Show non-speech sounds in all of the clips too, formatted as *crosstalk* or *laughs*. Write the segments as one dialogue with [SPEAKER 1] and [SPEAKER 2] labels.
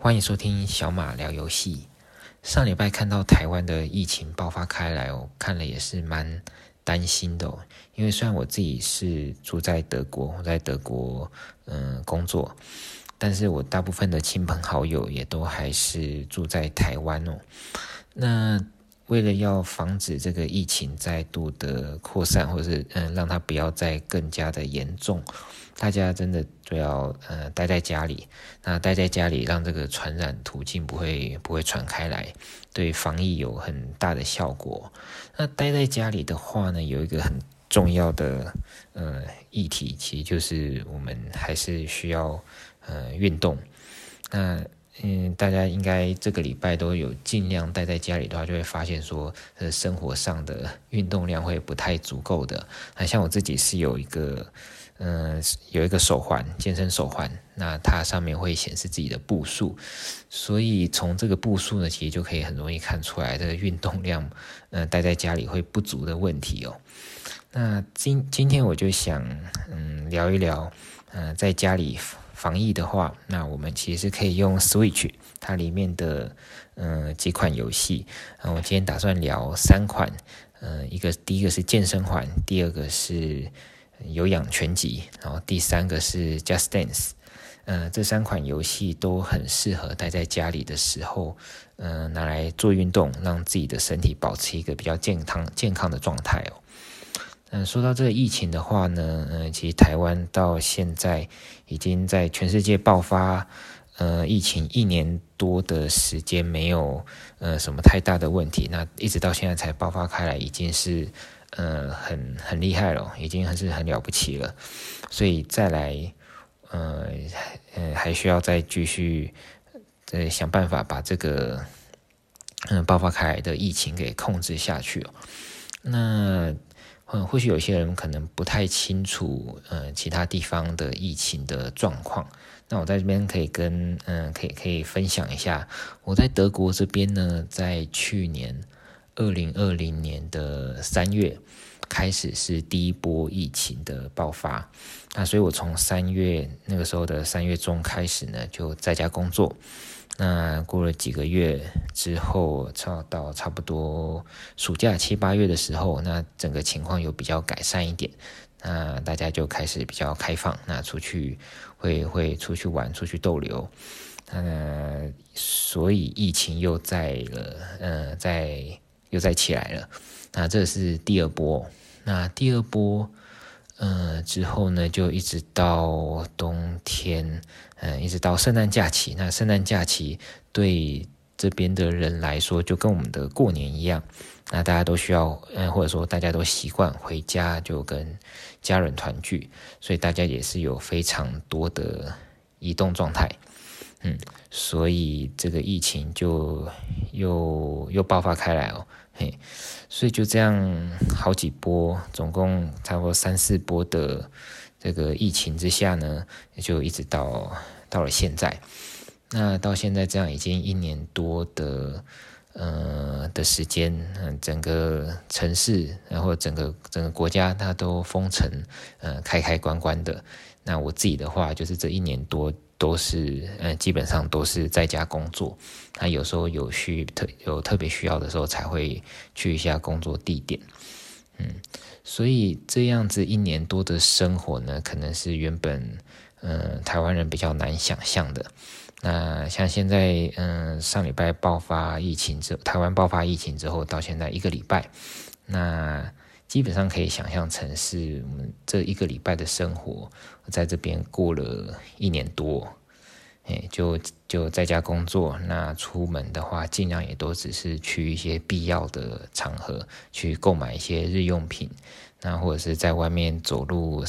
[SPEAKER 1] 欢迎收听小马聊游戏。上礼拜看到台湾的疫情爆发开来，我看了也是蛮担心的哦。因为虽然我自己是住在德国，我在德国嗯工作，但是我大部分的亲朋好友也都还是住在台湾哦。那为了要防止这个疫情再度的扩散，或者是嗯让它不要再更加的严重。大家真的都要呃待在家里，那待在家里让这个传染途径不会不会传开来，对防疫有很大的效果。那待在家里的话呢，有一个很重要的呃议题，其实就是我们还是需要呃运动。那嗯，大家应该这个礼拜都有尽量待在家里的话，就会发现说呃生活上的运动量会不太足够的。那像我自己是有一个。嗯、有一个手环，健身手环，那它上面会显示自己的步数，所以从这个步数呢，其实就可以很容易看出来这个运动量，呃，待在家里会不足的问题哦。那今今天我就想，嗯，聊一聊，呃，在家里防疫的话，那我们其实可以用 Switch 它里面的，呃，几款游戏，呃，我今天打算聊三款，呃，一个第一个是健身环，第二个是。有氧拳击，然后第三个是 Just Dance，呃，这三款游戏都很适合待在家里的时候，呃，拿来做运动，让自己的身体保持一个比较健康健康的状态哦。嗯、呃，说到这个疫情的话呢，嗯、其实台湾到现在已经在全世界爆发，呃，疫情一年多的时间没有呃什么太大的问题，那一直到现在才爆发开来，已经是。呃，很很厉害了，已经还是很了不起了，所以再来，呃，呃，还需要再继续，再想办法把这个，嗯、爆发开来的疫情给控制下去哦。那，嗯，或许有些人可能不太清楚，呃，其他地方的疫情的状况。那我在这边可以跟，嗯、可以可以分享一下，我在德国这边呢，在去年。二零二零年的三月开始是第一波疫情的爆发，那所以我从三月那个时候的三月中开始呢，就在家工作。那过了几个月之后，差到差不多暑假七八月的时候，那整个情况又比较改善一点，那大家就开始比较开放，那出去会会出去玩，出去逗留。那，所以疫情又在了，呃，在。又再起来了，那这是第二波。那第二波，呃，之后呢，就一直到冬天，呃，一直到圣诞假期。那圣诞假期对这边的人来说，就跟我们的过年一样。那大家都需要，呃，或者说大家都习惯回家就跟家人团聚，所以大家也是有非常多的移动状态。嗯，所以这个疫情就又又爆发开来哦，嘿，所以就这样好几波，总共差不多三四波的这个疫情之下呢，就一直到到了现在。那到现在这样已经一年多的呃的时间，嗯，整个城市然后整个整个国家它都封城，呃，开开关关的。那我自己的话，就是这一年多。都是嗯，基本上都是在家工作。那有时候有需特有特别需要的时候，才会去一下工作地点。嗯，所以这样子一年多的生活呢，可能是原本嗯台湾人比较难想象的。那像现在嗯上礼拜爆发疫情之，台湾爆发疫情之后到现在一个礼拜，那。基本上可以想象成是我们这一个礼拜的生活，在这边过了一年多，哎，就就在家工作。那出门的话，尽量也都只是去一些必要的场合去购买一些日用品，那或者是在外面走路，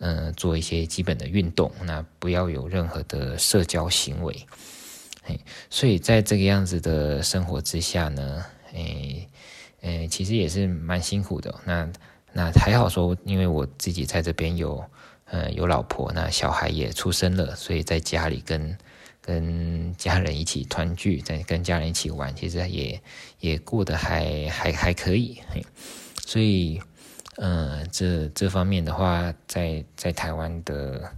[SPEAKER 1] 嗯、做一些基本的运动。那不要有任何的社交行为，哎，所以在这个样子的生活之下呢，哎。诶，其实也是蛮辛苦的。那那还好说，因为我自己在这边有，呃，有老婆，那小孩也出生了，所以在家里跟跟家人一起团聚，在跟家人一起玩，其实也也过得还还还可以。所以，呃，这这方面的话，在在台湾的，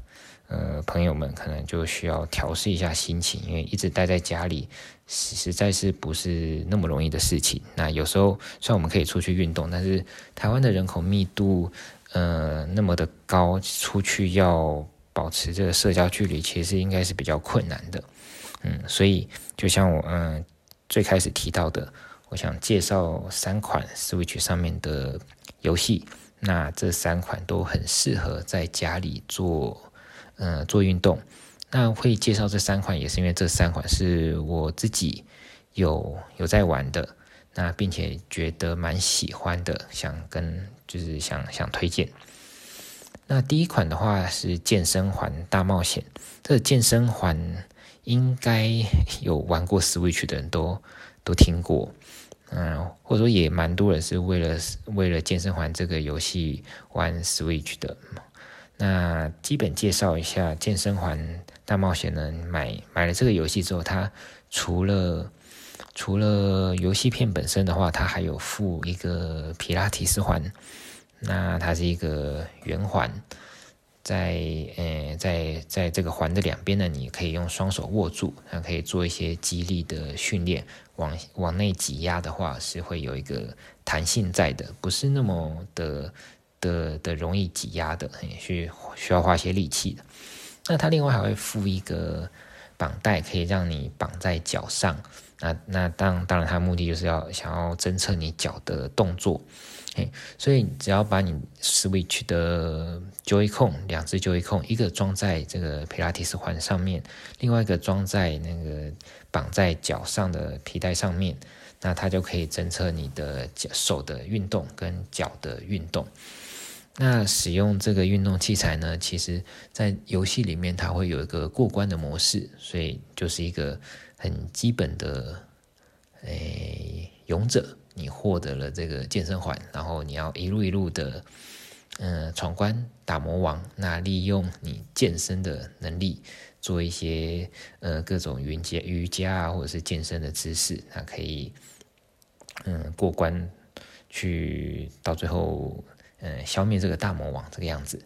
[SPEAKER 1] 呃朋友们可能就需要调试一下心情，因为一直待在家里实在是不是那么容易的事情。那有时候虽然我们可以出去运动，但是台湾的人口密度呃那么的高，出去要保持这个社交距离，其实应该是比较困难的。嗯，所以就像我嗯、最开始提到的，我想介绍三款 Switch 上面的游戏，那这三款都很适合在家里做呃做运动。那会介绍这三款，也是因为这三款是我自己有有在玩的，那并且觉得蛮喜欢的，想跟就是想想推荐。那第一款的话是健身环大冒险，这健身环。应该 *laughs* 有玩过 Switch 的人都都听过，嗯，或者说也蛮多人是为了为了健身环这个游戏玩 Switch 的。那基本介绍一下健身环大冒险呢，买买了这个游戏之后，它除了除了游戏片本身的话，它还有附一个皮拉提斯环，那它是一个圆环。在呃，在在这个环的两边呢，你可以用双手握住，那可以做一些肌力的训练。往往内挤压的话，是会有一个弹性在的，不是那么的的的容易挤压的，也需需要花些力气的。那它另外还会附一个绑带，可以让你绑在脚上。那那当当然，它的目的就是要想要侦测你脚的动作。嘿所以只要把你 Switch 的 Joy-Con 两只 Joy-Con，一个装在这个皮拉提斯环上面，另外一个装在那个绑在脚上的皮带上面，那它就可以侦测你的脚手的运动跟脚的运动。那使用这个运动器材呢，其实在游戏里面它会有一个过关的模式，所以就是一个很基本的，诶，勇者。你获得了这个健身环，然后你要一路一路的，嗯、闯关打魔王。那利用你健身的能力，做一些呃各种瑜伽瑜伽啊，或者是健身的姿势，那可以嗯、过关，去到最后嗯、消灭这个大魔王这个样子。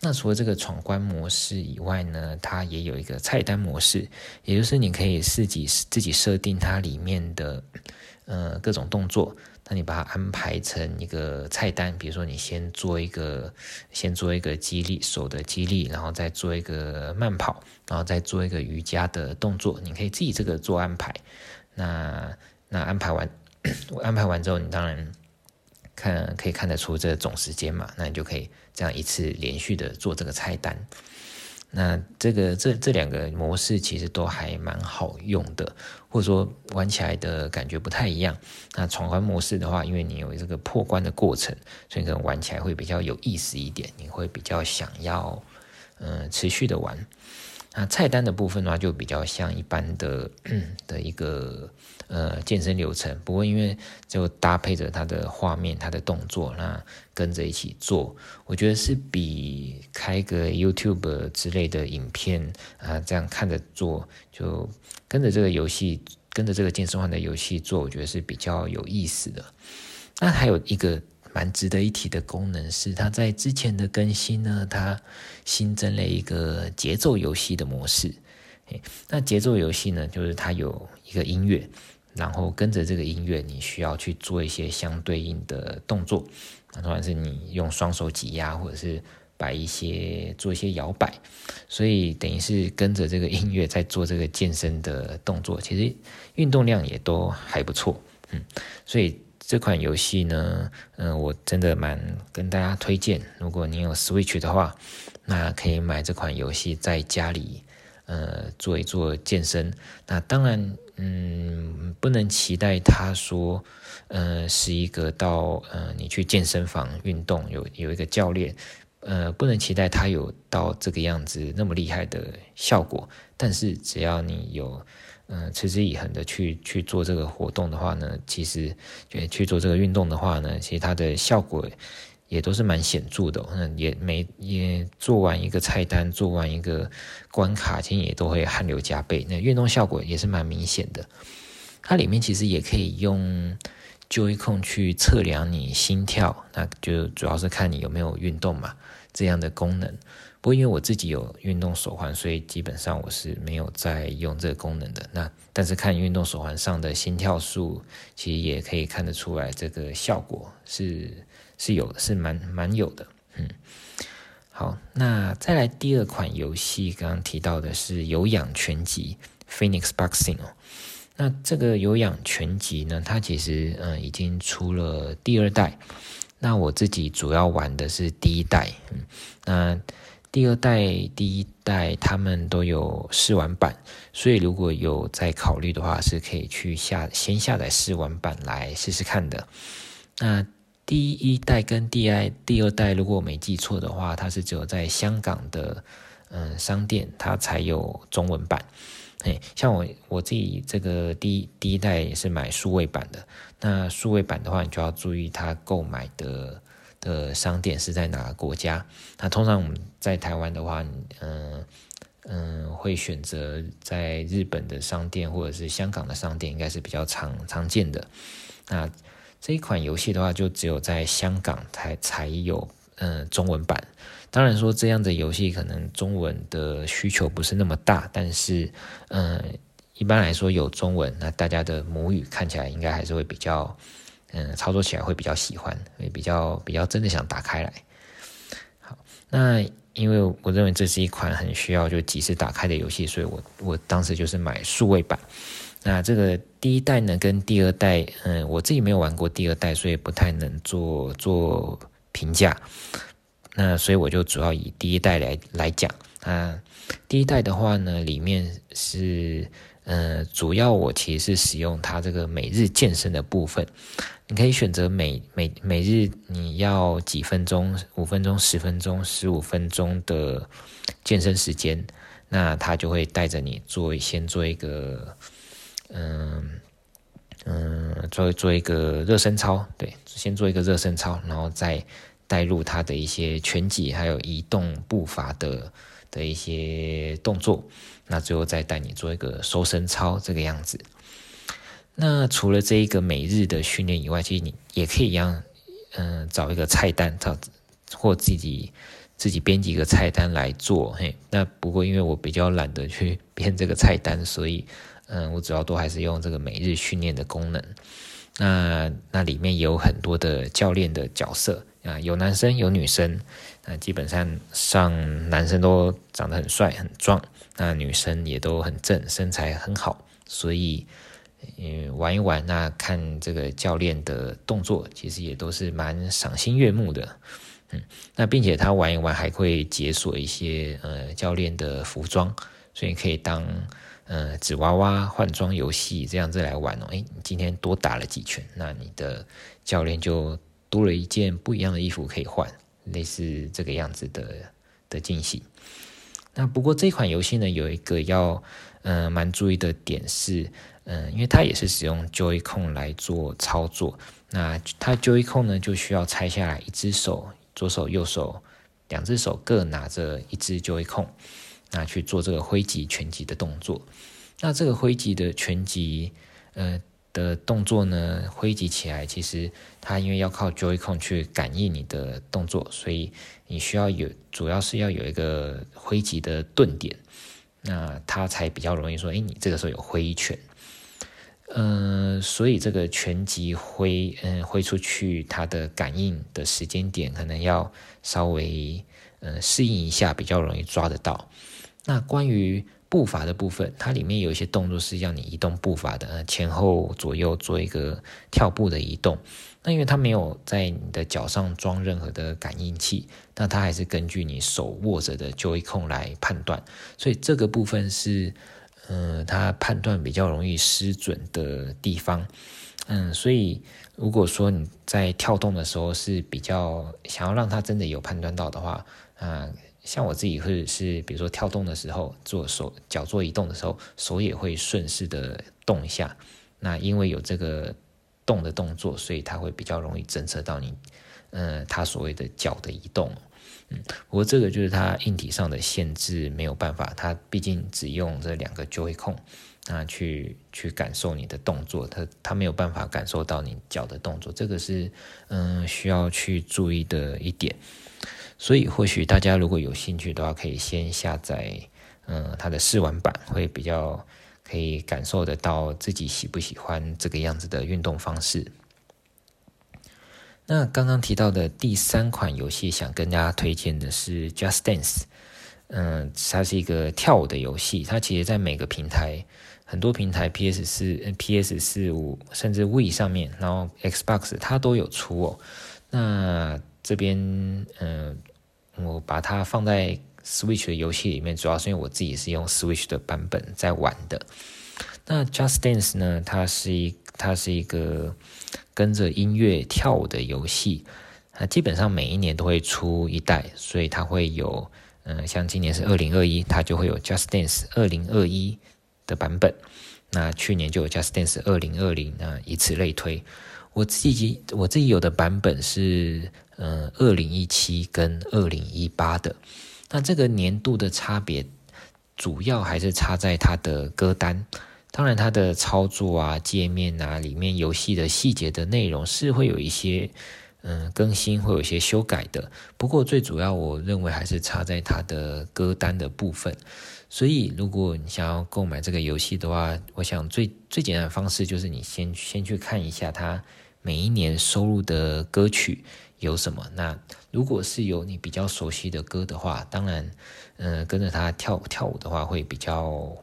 [SPEAKER 1] 那除了这个闯关模式以外呢，它也有一个菜单模式，也就是你可以自己自己设定它里面的。呃，各种动作，那你把它安排成一个菜单，比如说你先做一个，先做一个肌力手的肌力，然后再做一个慢跑，然后再做一个瑜伽的动作，你可以自己这个做安排。那那安排完，*coughs* 安排完之后，你当然看可以看得出这总时间嘛，那你就可以这样一次连续的做这个菜单。那这个这这两个模式其实都还蛮好用的，或者说玩起来的感觉不太一样。那闯关模式的话，因为你有这个破关的过程，所以可能玩起来会比较有意思一点，你会比较想要嗯、持续的玩。那菜单的部分的话，就比较像一般的的一个呃健身流程，不过因为就搭配着它的画面、它的动作，那跟着一起做，我觉得是比开个 YouTube 之类的影片啊这样看着做，就跟着这个游戏、跟着这个健身环的游戏做，我觉得是比较有意思的。那还有一个。蛮值得一提的功能是，它在之前的更新呢，它新增了一个节奏游戏的模式。那节奏游戏呢，就是它有一个音乐，然后跟着这个音乐，你需要去做一些相对应的动作。那当然是你用双手挤压，或者是摆一些做一些摇摆，所以等于是跟着这个音乐在做这个健身的动作。其实运动量也都还不错，嗯，所以。这款游戏呢，嗯、我真的蛮跟大家推荐。如果你有 Switch 的话，那可以买这款游戏在家里，呃，做一做健身。那当然，嗯，不能期待他说，呃，是一个到呃你去健身房运动有有一个教练，呃，不能期待他有到这个样子那么厉害的效果。但是只要你有。嗯，持之以恒的去去做这个活动的话呢，其实就去做这个运动的话呢，其实它的效果也都是蛮显著的。嗯，也没也做完一个菜单，做完一个关卡，其实也都会汗流浃背。那运动效果也是蛮明显的。它里面其实也可以用 Joy-Con 去测量你心跳，那就主要是看你有没有运动嘛，这样的功能。不过因为我自己有运动手环，所以基本上我是没有在用这个功能的。那但是看运动手环上的心跳数，其实也可以看得出来，这个效果是是有，是蛮蛮有的。嗯，好，那再来第二款游戏，刚刚提到的是有氧拳击 Phoenix Boxing 哦。那这个有氧拳击呢，它其实嗯已经出了第二代。那我自己主要玩的是第一代，嗯，那第二代、第一代他们都有试玩版，所以如果有在考虑的话，是可以去下先下载试玩版来试试看的。那第一代跟第二第二代，如果我没记错的话，它是只有在香港的嗯商店，它才有中文版。哎，像我我自己这个第一第一代也是买数位版的。那数位版的话，你就要注意它购买的的商店是在哪个国家。那通常我们在台湾的话，嗯嗯，会选择在日本的商店或者是香港的商店，应该是比较常常见的。那这一款游戏的话，就只有在香港才才有嗯中文版。当然说这样的游戏可能中文的需求不是那么大，但是，嗯，一般来说有中文，那大家的母语看起来应该还是会比较，嗯，操作起来会比较喜欢，会比较比较真的想打开来。好，那因为我认为这是一款很需要就及时打开的游戏，所以我我当时就是买数位版。那这个第一代呢跟第二代，嗯，我自己没有玩过第二代，所以不太能做做评价。那所以我就主要以第一代来来讲啊，第一代的话呢，里面是呃，主要我其实是使用它这个每日健身的部分，你可以选择每每每日你要几分钟，五分钟、十分钟、十五分钟的健身时间，那他就会带着你做先做一个嗯嗯，做做一个热身操，对，先做一个热身操，然后再。带入他的一些拳击，还有移动步伐的的一些动作，那最后再带你做一个收身操这个样子。那除了这一个每日的训练以外，其实你也可以一样，嗯、找一个菜单，找或自己自己编辑一个菜单来做。嘿，那不过因为我比较懒得去 *laughs* 编这个菜单，所以嗯、我主要都还是用这个每日训练的功能。那那里面有很多的教练的角色。啊，有男生有女生，那基本上上男生都长得很帅很壮，那女生也都很正，身材很好，所以嗯玩一玩，那看这个教练的动作，其实也都是蛮赏心悦目的，嗯，那并且他玩一玩还会解锁一些呃教练的服装，所以可以当呃纸娃娃换装游戏这样子来玩哦，诶，你今天多打了几拳，那你的教练就。多了一件不一样的衣服可以换，类似这个样子的的惊喜。那不过这款游戏呢，有一个要嗯蛮注意的点是，嗯，因为它也是使用 Joy-Con 来做操作。那它 Joy-Con 呢就需要拆下来，一只手左手右手两只手各拿着一只 Joy-Con，那去做这个挥击拳击的动作。那这个挥击的拳击，呃。的动作呢，挥击起来，其实它因为要靠 Joy-Con 去感应你的动作，所以你需要有，主要是要有一个挥击的顿点，那它才比较容易说，哎，你这个时候有挥拳，嗯、所以这个拳击挥，嗯，挥出去，它的感应的时间点可能要稍微，嗯、适应一下，比较容易抓得到。那关于步伐的部分，它里面有一些动作是让你移动步伐的，前后左右做一个跳步的移动。那因为它没有在你的脚上装任何的感应器，那它还是根据你手握着的 Joy-Con 来判断，所以这个部分是，嗯、它判断比较容易失准的地方。嗯，所以如果说你在跳动的时候是比较想要让它真的有判断到的话，啊、像我自己会是，比如说跳动的时候，做手脚做移动的时候，手也会顺势的动一下。那因为有这个动的动作，所以它会比较容易侦测到你，呃，它所谓的脚的移动。嗯，不过这个就是它硬体上的限制，没有办法，它毕竟只用这两个 Joy-Con，那去去感受你的动作，它它没有办法感受到你脚的动作，这个是嗯需要去注意的一点。所以或许大家如果有兴趣的话，可以先下载，嗯，它的试玩版，会比较可以感受得到自己喜不喜欢这个样子的运动方式。那刚刚提到的第三款游戏，想跟大家推荐的是 Just Dance。嗯，它是一个跳舞的游戏，它其实在每个平台，很多平台 PS 四、PS 四五，甚至 Wii 上面，然后 Xbox 它都有出哦。那这边，嗯，我把它放在 Switch 的游戏里面，主要是因为我自己是用 Switch 的版本在玩的。那 Just Dance 呢，它是一，它是一个。跟着音乐跳舞的游戏，啊，基本上每一年都会出一代，所以它会有，嗯，像今年是二零二一，它就会有 Just Dance 二零二一的版本。那去年就有 Just Dance 二零二零，那以此类推。我自己我自己有的版本是，嗯，二零一七跟二零一八的。那这个年度的差别，主要还是差在它的歌单。当然，它的操作啊、界面啊、里面游戏的细节的内容是会有一些嗯更新，会有一些修改的。不过最主要，我认为还是差在它的歌单的部分。所以，如果你想要购买这个游戏的话，我想最最简单的方式就是你先先去看一下它每一年收录的歌曲有什么。那如果是有你比较熟悉的歌的话，当然，嗯，跟着它跳跳舞的话会比较。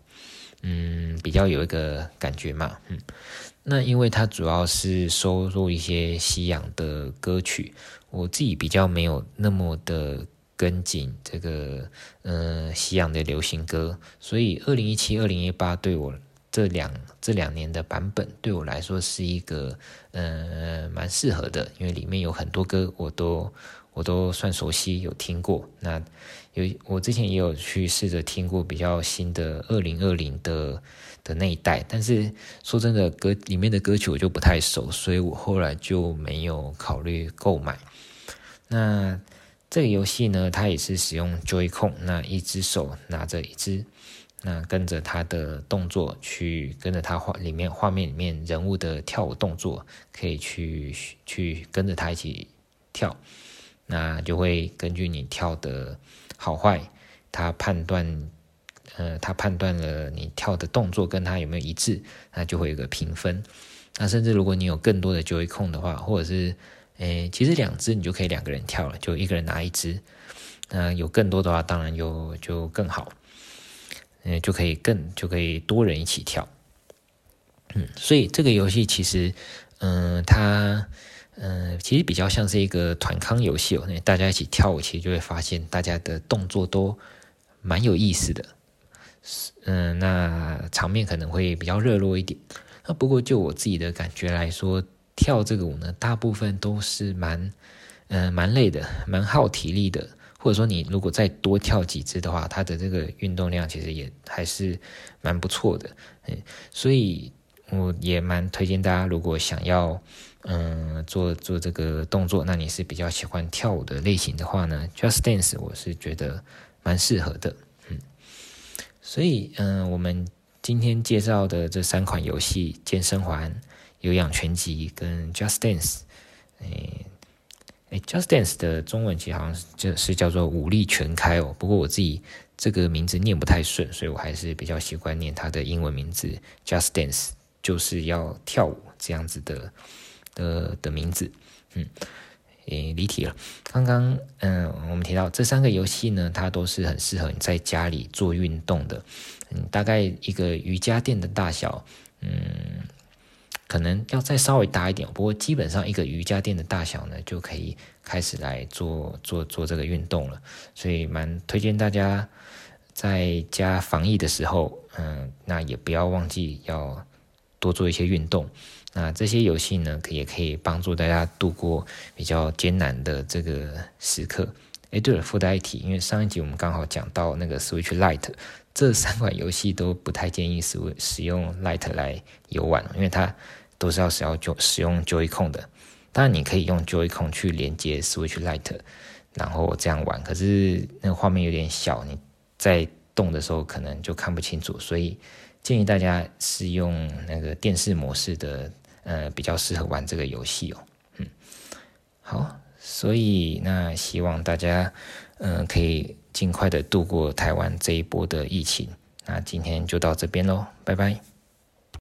[SPEAKER 1] 嗯，比较有一个感觉嘛，嗯，那因为它主要是收录一些西洋的歌曲，我自己比较没有那么的跟紧这个，呃，西洋的流行歌，所以二零一七、二零一八对我这两这两年的版本对我来说是一个，呃，蛮适合的，因为里面有很多歌我都我都算熟悉，有听过，那。有，我之前也有去试着听过比较新的二零二零的的那一代，但是说真的，歌里面的歌曲我就不太熟，所以我后来就没有考虑购买。那这个游戏呢，它也是使用 Joy-Con，那一只手拿着一只，那跟着他的动作去跟着他画里面画面里面人物的跳舞动作，可以去去跟着他一起跳，那就会根据你跳的。好坏，他判断，呃，他判断了你跳的动作跟他有没有一致，那就会有个评分。那甚至如果你有更多的 Joy 控的话，或者是，诶，其实两只你就可以两个人跳了，就一个人拿一只。那有更多的话，当然就就更好，嗯，就可以更就可以多人一起跳。嗯，所以这个游戏其实，嗯、它。嗯，其实比较像是一个团康游戏哦，那大家一起跳舞，其实就会发现大家的动作都蛮有意思的。嗯，那场面可能会比较热络一点。那不过就我自己的感觉来说，跳这个舞呢，大部分都是蛮嗯蛮累的，蛮耗体力的。或者说你如果再多跳几支的话，它的这个运动量其实也还是蛮不错的。嗯，所以我也蛮推荐大家，如果想要。嗯，做做这个动作，那你是比较喜欢跳舞的类型的话呢？Just Dance 我是觉得蛮适合的，嗯，所以嗯，我们今天介绍的这三款游戏《健身环》、《有氧拳击》跟 Just Dance，哎哎，Just Dance 的中文其实好像是就是叫做舞力全开哦，不过我自己这个名字念不太顺，所以我还是比较习惯念它的英文名字 Just Dance，就是要跳舞这样子的。的的名字，嗯，诶，离题了。刚刚，嗯，我们提到这三个游戏呢，它都是很适合你在家里做运动的。嗯，大概一个瑜伽垫的大小，嗯，可能要再稍微大一点，不过基本上一个瑜伽垫的大小呢，就可以开始来做做做这个运动了。所以蛮推荐大家在家防疫的时候，嗯，那也不要忘记要多做一些运动。那这些游戏呢，可也可以帮助大家度过比较艰难的这个时刻。哎，对了，附带一提，因为上一集我们刚好讲到那个 Switch Lite，这三款游戏都不太建议使使用 Lite 来游玩，因为它都是要使要就使用 Joy-Con 的。当然，你可以用 Joy-Con 去连接 Switch Lite，然后这样玩。可是那个画面有点小，你在动的时候可能就看不清楚，所以建议大家是用那个电视模式的。呃，比较适合玩这个游戏哦。嗯，好，所以那希望大家嗯、可以尽快的度过台湾这一波的疫情。那今天就到这边喽，拜拜。